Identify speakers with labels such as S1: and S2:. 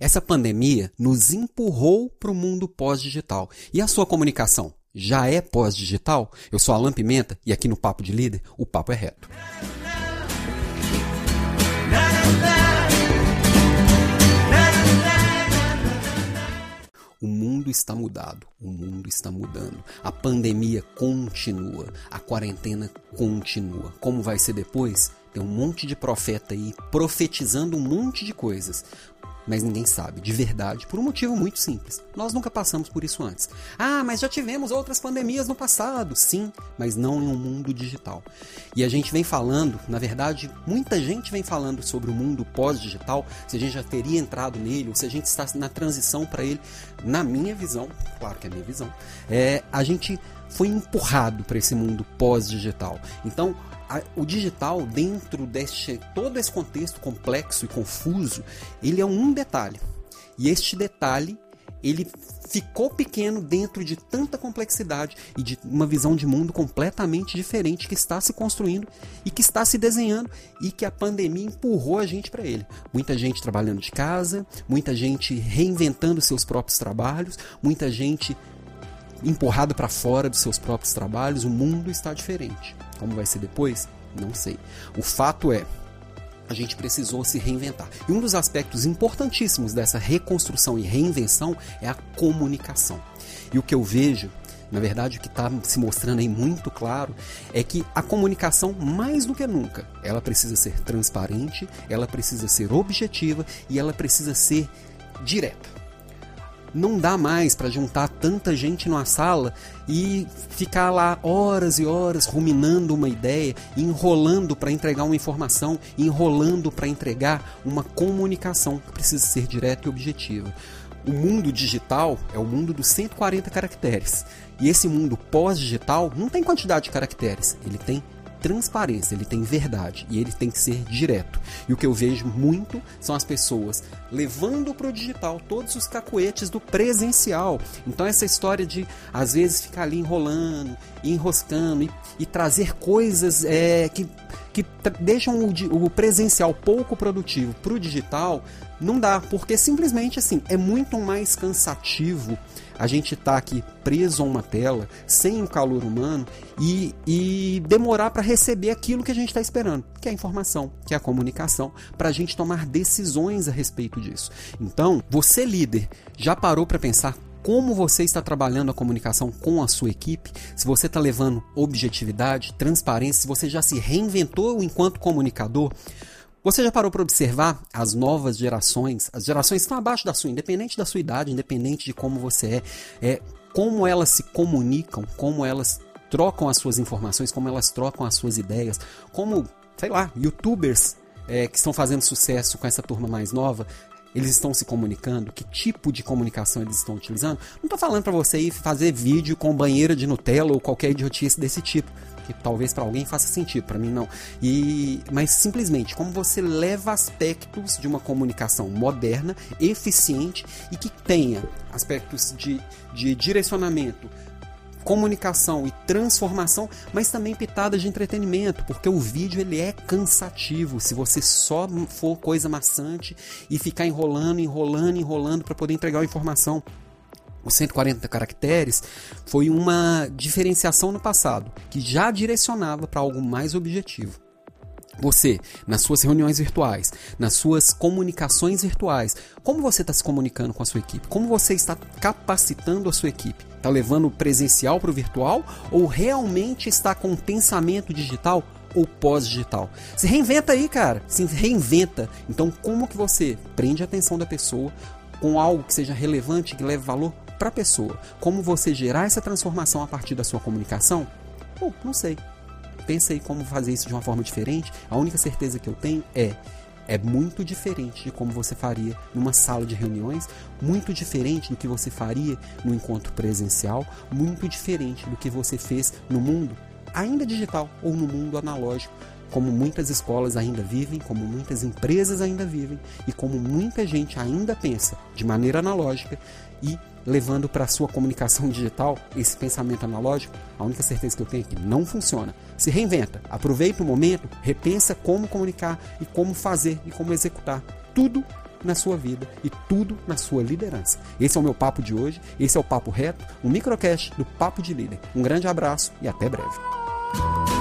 S1: Essa pandemia nos empurrou para o mundo pós-digital. E a sua comunicação já é pós-digital? Eu sou Alan Pimenta e aqui no Papo de Líder, o papo é reto. O mundo está mudado, o mundo está mudando. A pandemia continua, a quarentena continua. Como vai ser depois? Tem um monte de profeta aí profetizando um monte de coisas mas ninguém sabe, de verdade, por um motivo muito simples. Nós nunca passamos por isso antes. Ah, mas já tivemos outras pandemias no passado. Sim, mas não em um mundo digital. E a gente vem falando, na verdade, muita gente vem falando sobre o mundo pós-digital, se a gente já teria entrado nele, ou se a gente está na transição para ele. Na minha visão, claro que é a minha visão, é, a gente foi empurrado para esse mundo pós-digital. Então, a, o digital, dentro deste todo esse contexto complexo e confuso, ele é um detalhe. E este detalhe, ele ficou pequeno dentro de tanta complexidade e de uma visão de mundo completamente diferente que está se construindo e que está se desenhando e que a pandemia empurrou a gente para ele. Muita gente trabalhando de casa, muita gente reinventando seus próprios trabalhos, muita gente empurrado para fora dos seus próprios trabalhos, o mundo está diferente. Como vai ser depois? Não sei. O fato é, a gente precisou se reinventar. E um dos aspectos importantíssimos dessa reconstrução e reinvenção é a comunicação. E o que eu vejo, na verdade, o que está se mostrando aí muito claro é que a comunicação, mais do que nunca, ela precisa ser transparente, ela precisa ser objetiva e ela precisa ser direta não dá mais para juntar tanta gente numa sala e ficar lá horas e horas ruminando uma ideia, enrolando para entregar uma informação, enrolando para entregar uma comunicação que precisa ser direta e objetiva. O mundo digital é o mundo dos 140 caracteres. E esse mundo pós-digital não tem quantidade de caracteres, ele tem transparência, ele tem verdade e ele tem que ser direto. E o que eu vejo muito são as pessoas levando para o digital todos os cacuetes do presencial. Então essa história de às vezes ficar ali enrolando, enroscando e, e trazer coisas é, que, que deixam o, o presencial pouco produtivo para o digital não dá, porque simplesmente assim é muito mais cansativo a gente estar tá aqui preso a uma tela, sem o calor humano e, e demorar para receber aquilo que a gente está esperando, que é a informação, que é a comunicação, para a gente tomar decisões a respeito disso. Então, você líder, já parou para pensar como você está trabalhando a comunicação com a sua equipe, se você está levando objetividade, transparência, se você já se reinventou enquanto comunicador, você já parou para observar as novas gerações, as gerações estão abaixo da sua, independente da sua idade, independente de como você é, é como elas se comunicam, como elas trocam as suas informações, como elas trocam as suas ideias, como, sei lá, youtubers é, que estão fazendo sucesso com essa turma mais nova, eles estão se comunicando, que tipo de comunicação eles estão utilizando. Não estou falando para você ir fazer vídeo com banheira de Nutella ou qualquer idiotice desse tipo que talvez para alguém faça sentido, para mim não. E mas simplesmente como você leva aspectos de uma comunicação moderna, eficiente e que tenha aspectos de, de direcionamento, comunicação e transformação, mas também pitadas de entretenimento, porque o vídeo ele é cansativo. Se você só for coisa maçante e ficar enrolando, enrolando, enrolando para poder entregar a informação os 140 caracteres foi uma diferenciação no passado, que já direcionava para algo mais objetivo. Você, nas suas reuniões virtuais, nas suas comunicações virtuais, como você está se comunicando com a sua equipe? Como você está capacitando a sua equipe? Está levando o presencial para o virtual ou realmente está com pensamento digital ou pós-digital? Se reinventa aí, cara. Se reinventa. Então, como que você prende a atenção da pessoa com algo que seja relevante, que leve valor para a pessoa. Como você gerar essa transformação a partir da sua comunicação? Bom, não sei. Pensei como fazer isso de uma forma diferente. A única certeza que eu tenho é é muito diferente de como você faria numa sala de reuniões, muito diferente do que você faria no encontro presencial, muito diferente do que você fez no mundo ainda digital ou no mundo analógico, como muitas escolas ainda vivem, como muitas empresas ainda vivem e como muita gente ainda pensa de maneira analógica e levando para a sua comunicação digital esse pensamento analógico, a única certeza que eu tenho é que não funciona. Se reinventa, aproveita o momento, repensa como comunicar e como fazer e como executar tudo na sua vida e tudo na sua liderança. Esse é o meu papo de hoje, esse é o Papo Reto, um microcast do Papo de Líder. Um grande abraço e até breve.